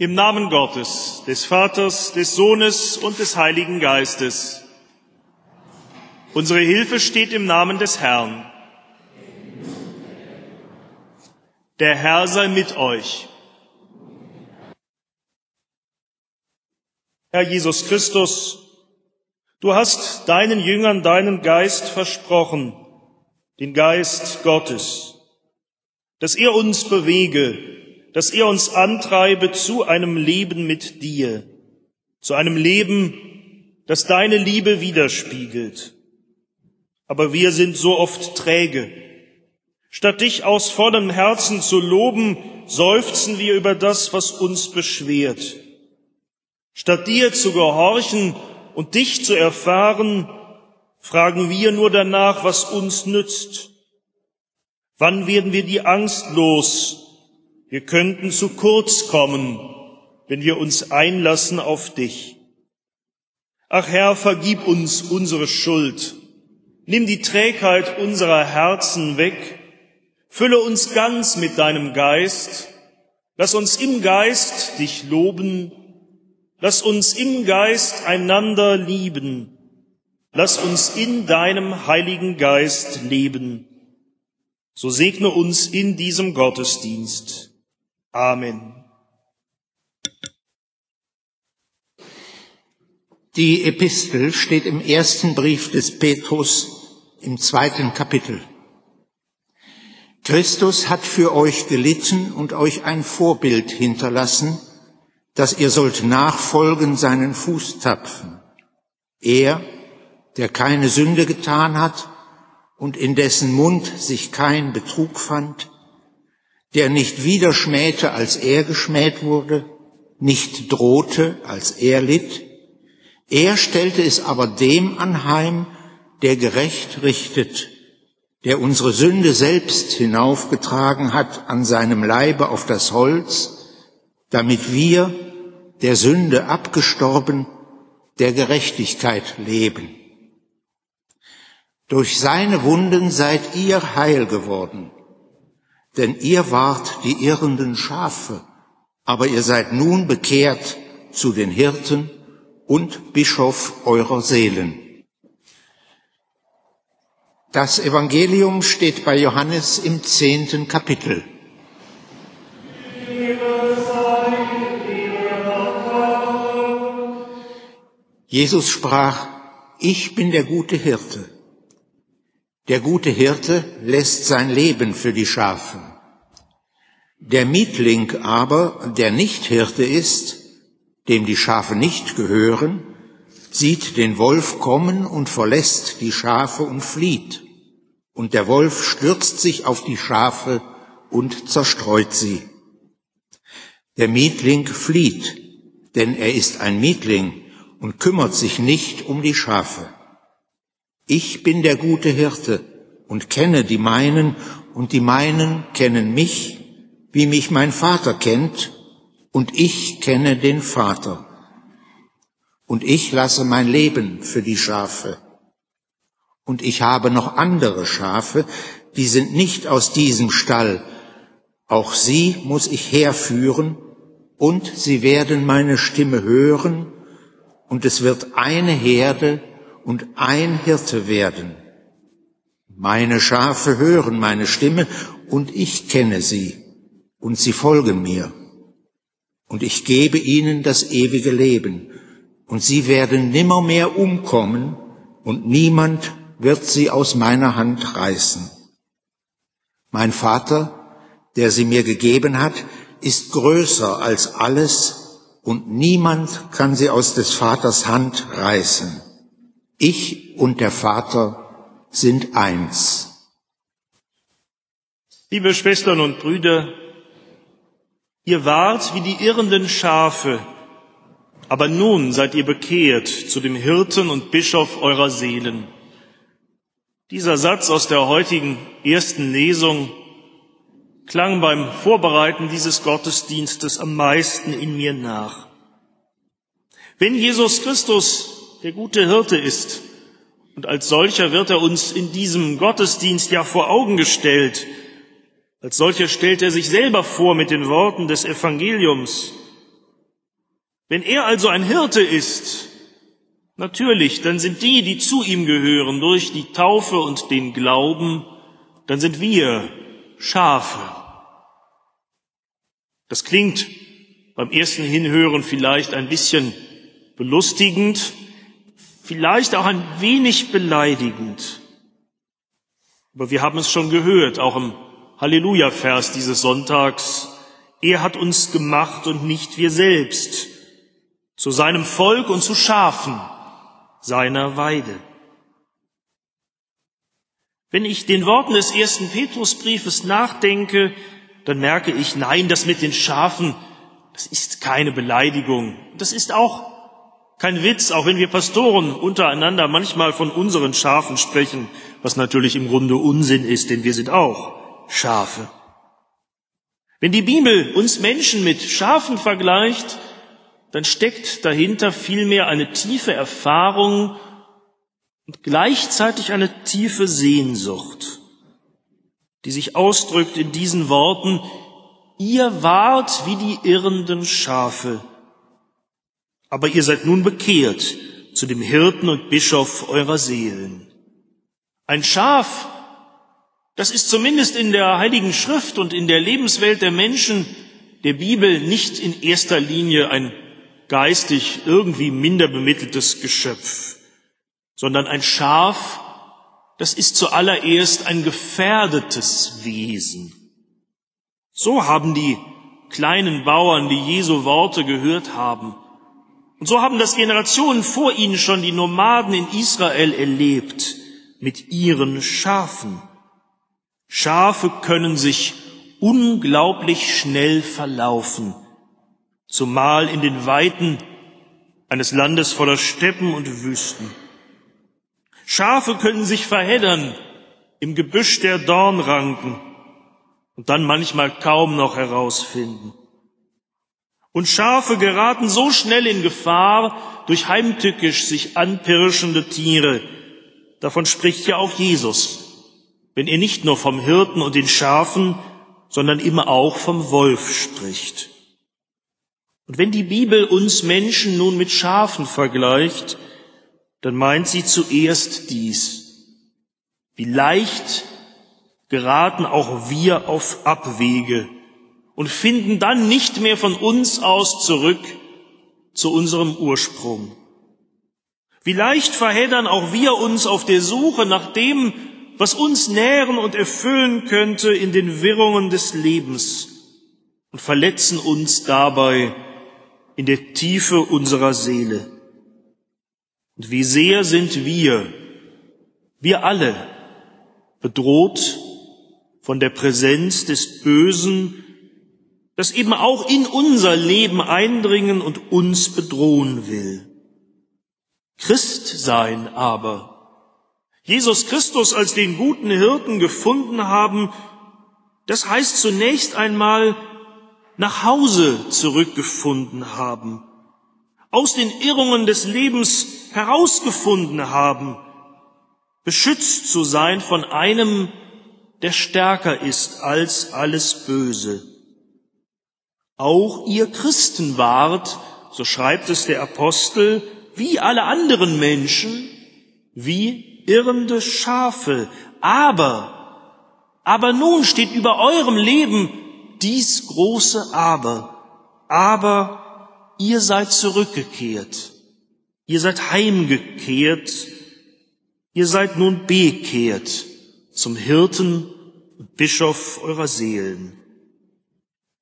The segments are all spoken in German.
Im Namen Gottes, des Vaters, des Sohnes und des Heiligen Geistes. Unsere Hilfe steht im Namen des Herrn. Der Herr sei mit euch. Herr Jesus Christus, du hast deinen Jüngern deinen Geist versprochen, den Geist Gottes, dass er uns bewege, dass er uns antreibe zu einem Leben mit dir, zu einem Leben, das deine Liebe widerspiegelt. Aber wir sind so oft träge. Statt dich aus vollem Herzen zu loben, seufzen wir über das, was uns beschwert. Statt dir zu gehorchen und dich zu erfahren, fragen wir nur danach, was uns nützt. Wann werden wir die Angst los? Wir könnten zu kurz kommen, wenn wir uns einlassen auf dich. Ach Herr, vergib uns unsere Schuld. Nimm die Trägheit unserer Herzen weg. Fülle uns ganz mit deinem Geist. Lass uns im Geist dich loben. Lass uns im Geist einander lieben. Lass uns in deinem Heiligen Geist leben. So segne uns in diesem Gottesdienst. Amen. Die Epistel steht im ersten Brief des Petrus im zweiten Kapitel. Christus hat für euch gelitten und euch ein Vorbild hinterlassen, dass ihr sollt nachfolgen seinen Fußtapfen. Er, der keine Sünde getan hat und in dessen Mund sich kein Betrug fand, der nicht wieder schmähte, als er geschmäht wurde, nicht drohte, als er litt, er stellte es aber dem anheim, der gerecht richtet, der unsere Sünde selbst hinaufgetragen hat an seinem Leibe auf das Holz, damit wir, der Sünde abgestorben, der Gerechtigkeit leben. Durch seine Wunden seid ihr heil geworden, denn ihr wart die irrenden Schafe, aber ihr seid nun bekehrt zu den Hirten und Bischof eurer Seelen. Das Evangelium steht bei Johannes im zehnten Kapitel. Jesus sprach, ich bin der gute Hirte. Der gute Hirte lässt sein Leben für die Schafe. Der Mietling aber, der nicht Hirte ist, dem die Schafe nicht gehören, sieht den Wolf kommen und verlässt die Schafe und flieht. Und der Wolf stürzt sich auf die Schafe und zerstreut sie. Der Mietling flieht, denn er ist ein Mietling und kümmert sich nicht um die Schafe. Ich bin der gute Hirte und kenne die meinen, und die meinen kennen mich, wie mich mein Vater kennt, und ich kenne den Vater. Und ich lasse mein Leben für die Schafe. Und ich habe noch andere Schafe, die sind nicht aus diesem Stall. Auch sie muss ich herführen, und sie werden meine Stimme hören, und es wird eine Herde und ein Hirte werden. Meine Schafe hören meine Stimme, und ich kenne sie, und sie folgen mir und ich gebe ihnen das ewige Leben, und sie werden nimmermehr umkommen, und niemand wird sie aus meiner Hand reißen. Mein Vater, der sie mir gegeben hat, ist größer als alles, und niemand kann sie aus des Vaters Hand reißen. Ich und der Vater sind eins. Liebe Schwestern und Brüder, Ihr wart wie die irrenden Schafe, aber nun seid ihr bekehrt zu dem Hirten und Bischof eurer Seelen. Dieser Satz aus der heutigen ersten Lesung klang beim Vorbereiten dieses Gottesdienstes am meisten in mir nach. Wenn Jesus Christus der gute Hirte ist, und als solcher wird er uns in diesem Gottesdienst ja vor Augen gestellt, als solcher stellt er sich selber vor mit den Worten des Evangeliums. Wenn er also ein Hirte ist, natürlich, dann sind die, die zu ihm gehören, durch die Taufe und den Glauben, dann sind wir Schafe. Das klingt beim ersten Hinhören vielleicht ein bisschen belustigend, vielleicht auch ein wenig beleidigend. Aber wir haben es schon gehört, auch im Halleluja-Vers dieses Sonntags. Er hat uns gemacht und nicht wir selbst zu seinem Volk und zu Schafen seiner Weide. Wenn ich den Worten des ersten Petrusbriefes nachdenke, dann merke ich, nein, das mit den Schafen, das ist keine Beleidigung. Das ist auch kein Witz, auch wenn wir Pastoren untereinander manchmal von unseren Schafen sprechen, was natürlich im Grunde Unsinn ist, denn wir sind auch Schafe. Wenn die Bibel uns Menschen mit Schafen vergleicht, dann steckt dahinter vielmehr eine tiefe Erfahrung und gleichzeitig eine tiefe Sehnsucht, die sich ausdrückt in diesen Worten, ihr wart wie die irrenden Schafe, aber ihr seid nun bekehrt zu dem Hirten und Bischof eurer Seelen. Ein Schaf, das ist zumindest in der Heiligen Schrift und in der Lebenswelt der Menschen der Bibel nicht in erster Linie ein geistig irgendwie minder bemitteltes Geschöpf, sondern ein Schaf, das ist zuallererst ein gefährdetes Wesen. So haben die kleinen Bauern, die Jesu Worte gehört haben. Und so haben das Generationen vor ihnen schon die Nomaden in Israel erlebt mit ihren Schafen. Schafe können sich unglaublich schnell verlaufen zumal in den Weiten eines Landes voller Steppen und Wüsten. Schafe können sich verheddern im Gebüsch der Dornranken und dann manchmal kaum noch herausfinden. Und Schafe geraten so schnell in Gefahr durch heimtückisch sich anpirschende Tiere. Davon spricht ja auch Jesus, wenn er nicht nur vom Hirten und den Schafen, sondern immer auch vom Wolf spricht. Und wenn die Bibel uns Menschen nun mit Schafen vergleicht, dann meint sie zuerst dies. Wie leicht geraten auch wir auf Abwege und finden dann nicht mehr von uns aus zurück zu unserem Ursprung. Wie leicht verheddern auch wir uns auf der Suche nach dem, was uns nähren und erfüllen könnte in den Wirrungen des Lebens und verletzen uns dabei in der Tiefe unserer Seele. Und wie sehr sind wir, wir alle, bedroht von der Präsenz des Bösen, das eben auch in unser Leben eindringen und uns bedrohen will. Christ sein aber, Jesus Christus als den guten Hirten gefunden haben, das heißt zunächst einmal nach Hause zurückgefunden haben, aus den Irrungen des Lebens herausgefunden haben, beschützt zu sein von einem, der stärker ist als alles Böse. Auch ihr Christen wart, so schreibt es der Apostel, wie alle anderen Menschen, wie irrende Schafe. Aber, aber nun steht über eurem Leben dies große Aber. Aber ihr seid zurückgekehrt. Ihr seid heimgekehrt. Ihr seid nun bekehrt zum Hirten und Bischof eurer Seelen.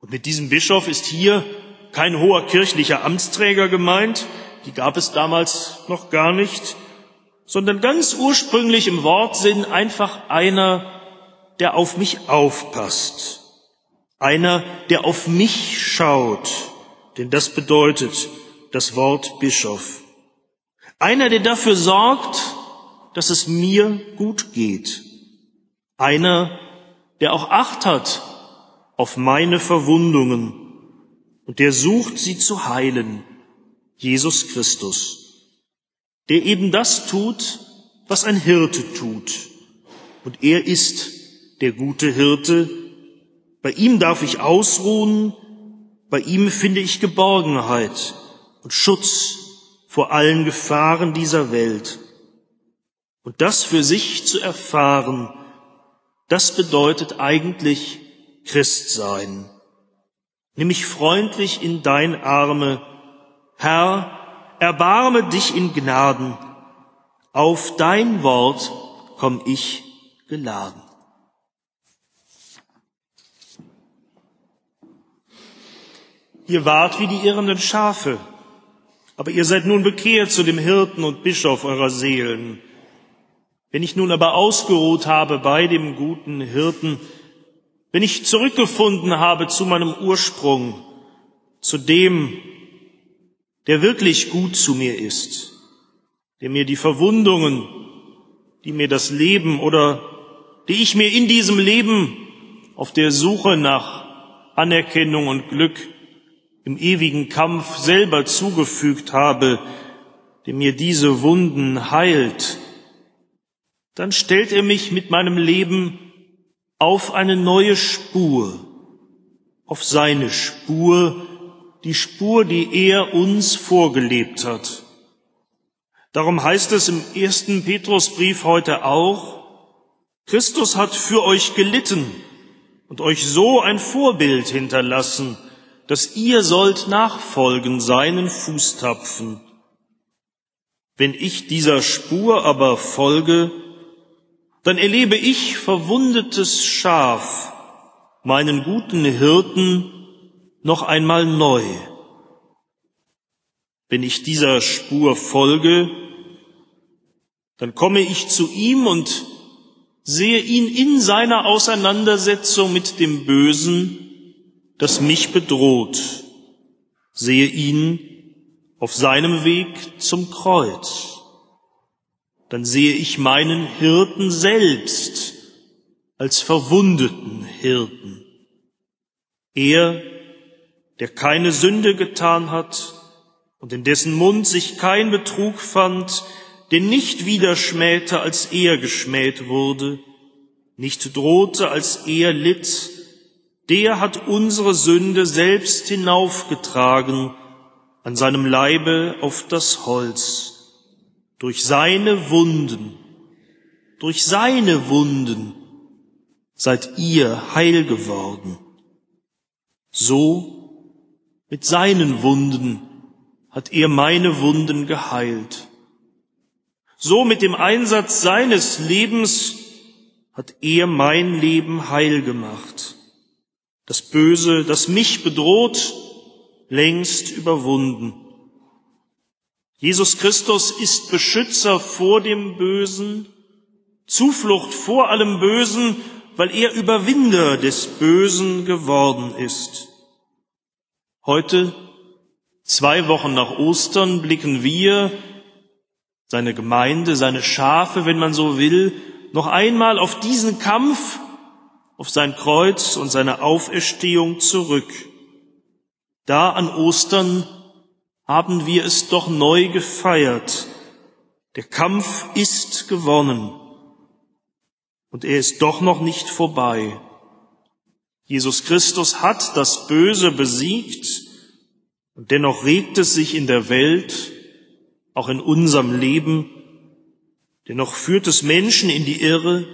Und mit diesem Bischof ist hier kein hoher kirchlicher Amtsträger gemeint, die gab es damals noch gar nicht, sondern ganz ursprünglich im Wortsinn einfach einer, der auf mich aufpasst, einer, der auf mich schaut, denn das bedeutet das Wort Bischof. Einer, der dafür sorgt, dass es mir gut geht. Einer, der auch Acht hat auf meine Verwundungen und der sucht, sie zu heilen. Jesus Christus, der eben das tut, was ein Hirte tut. Und er ist der gute Hirte, bei ihm darf ich ausruhen, bei ihm finde ich Geborgenheit und Schutz vor allen Gefahren dieser Welt. Und das für sich zu erfahren, das bedeutet eigentlich Christsein. Nimm mich freundlich in dein Arme. Herr, erbarme dich in Gnaden. Auf dein Wort komm ich geladen. Ihr wart wie die irrenden Schafe, aber ihr seid nun bekehrt zu dem Hirten und Bischof eurer Seelen. Wenn ich nun aber ausgeruht habe bei dem guten Hirten, wenn ich zurückgefunden habe zu meinem Ursprung, zu dem, der wirklich gut zu mir ist, der mir die Verwundungen, die mir das Leben oder die ich mir in diesem Leben auf der Suche nach Anerkennung und Glück im ewigen Kampf selber zugefügt habe, der mir diese Wunden heilt, dann stellt er mich mit meinem Leben auf eine neue Spur, auf seine Spur, die Spur, die er uns vorgelebt hat. Darum heißt es im ersten Petrusbrief heute auch, Christus hat für euch gelitten und euch so ein Vorbild hinterlassen, dass ihr sollt nachfolgen seinen Fußtapfen. Wenn ich dieser Spur aber folge, dann erlebe ich verwundetes Schaf, meinen guten Hirten, noch einmal neu. Wenn ich dieser Spur folge, dann komme ich zu ihm und sehe ihn in seiner Auseinandersetzung mit dem Bösen das mich bedroht. Sehe ihn auf seinem Weg zum Kreuz. Dann sehe ich meinen Hirten selbst als verwundeten Hirten. Er, der keine Sünde getan hat und in dessen Mund sich kein Betrug fand, den nicht wieder schmähte, als er geschmäht wurde, nicht drohte, als er litt, der hat unsere Sünde selbst hinaufgetragen an seinem Leibe auf das Holz. Durch seine Wunden, durch seine Wunden seid ihr heil geworden. So mit seinen Wunden hat er meine Wunden geheilt. So mit dem Einsatz seines Lebens hat er mein Leben heil gemacht das Böse, das mich bedroht, längst überwunden. Jesus Christus ist Beschützer vor dem Bösen, Zuflucht vor allem Bösen, weil er Überwinder des Bösen geworden ist. Heute, zwei Wochen nach Ostern, blicken wir, seine Gemeinde, seine Schafe, wenn man so will, noch einmal auf diesen Kampf auf sein Kreuz und seine Auferstehung zurück. Da an Ostern haben wir es doch neu gefeiert. Der Kampf ist gewonnen und er ist doch noch nicht vorbei. Jesus Christus hat das Böse besiegt und dennoch regt es sich in der Welt, auch in unserem Leben, dennoch führt es Menschen in die Irre,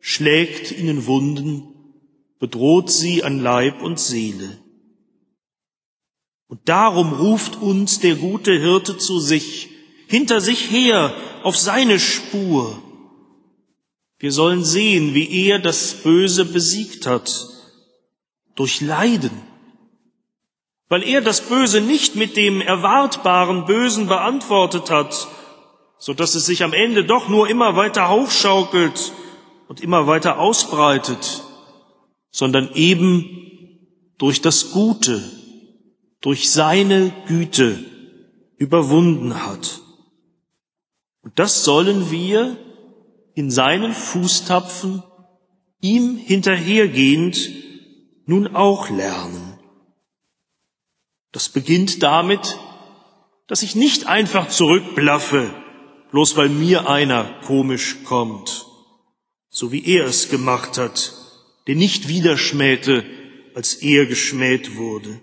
schlägt ihnen Wunden, bedroht sie an Leib und Seele. Und darum ruft uns der gute Hirte zu sich, hinter sich her, auf seine Spur. Wir sollen sehen, wie er das Böse besiegt hat, durch Leiden, weil er das Böse nicht mit dem erwartbaren Bösen beantwortet hat, so dass es sich am Ende doch nur immer weiter hochschaukelt und immer weiter ausbreitet, sondern eben durch das Gute, durch seine Güte überwunden hat. Und das sollen wir in seinen Fußtapfen, ihm hinterhergehend, nun auch lernen. Das beginnt damit, dass ich nicht einfach zurückblaffe, bloß weil mir einer komisch kommt so wie er es gemacht hat, der nicht wieder schmähte, als er geschmäht wurde.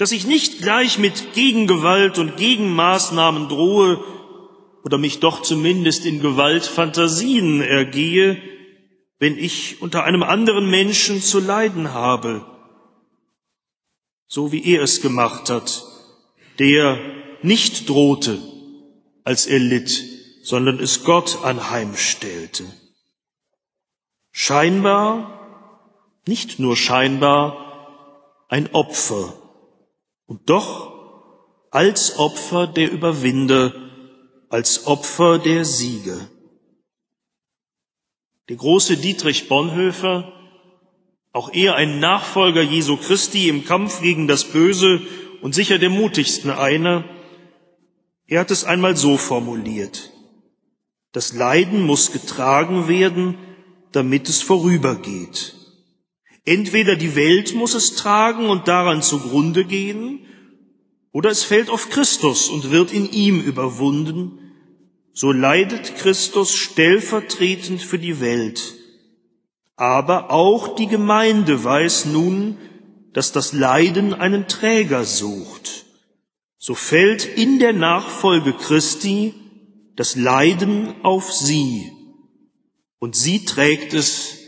Dass ich nicht gleich mit Gegengewalt und Gegenmaßnahmen drohe oder mich doch zumindest in Gewaltfantasien ergehe, wenn ich unter einem anderen Menschen zu leiden habe, so wie er es gemacht hat, der nicht drohte, als er litt, sondern es Gott anheimstellte. Scheinbar, nicht nur scheinbar, ein Opfer und doch als Opfer der Überwinder, als Opfer der Sieger. Der große Dietrich Bonhoeffer, auch er ein Nachfolger Jesu Christi im Kampf gegen das Böse und sicher der mutigsten einer, er hat es einmal so formuliert. Das Leiden muss getragen werden, damit es vorübergeht. Entweder die Welt muss es tragen und daran zugrunde gehen, oder es fällt auf Christus und wird in ihm überwunden, so leidet Christus stellvertretend für die Welt. Aber auch die Gemeinde weiß nun, dass das Leiden einen Träger sucht. So fällt in der Nachfolge Christi das Leiden auf sie und sie trägt es,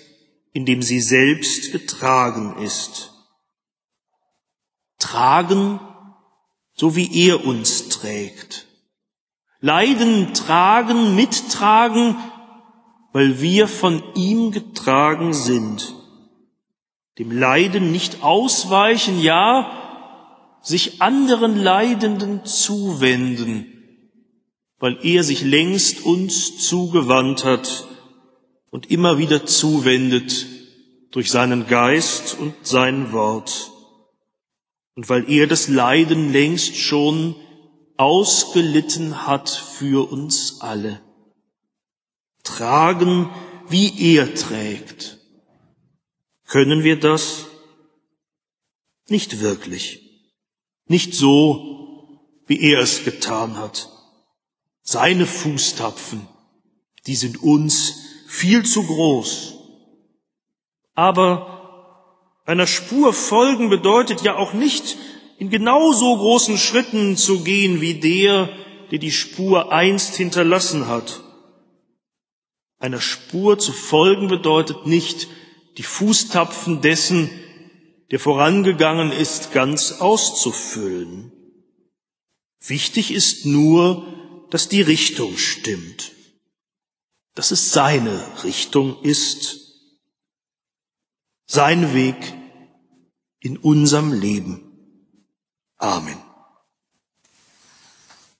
indem sie selbst getragen ist. Tragen, so wie er uns trägt. Leiden, tragen, mittragen, weil wir von ihm getragen sind. Dem Leiden nicht ausweichen, ja, sich anderen Leidenden zuwenden, weil er sich längst uns zugewandt hat und immer wieder zuwendet durch seinen Geist und sein Wort. Und weil er das Leiden längst schon ausgelitten hat für uns alle. Tragen, wie er trägt. Können wir das? Nicht wirklich. Nicht so, wie er es getan hat. Seine Fußtapfen, die sind uns viel zu groß. Aber einer Spur folgen bedeutet ja auch nicht, in genauso großen Schritten zu gehen wie der, der die Spur einst hinterlassen hat. Einer Spur zu folgen bedeutet nicht, die Fußtapfen dessen, der vorangegangen ist, ganz auszufüllen. Wichtig ist nur, dass die Richtung stimmt, dass es seine Richtung ist, sein Weg in unserem Leben. Amen.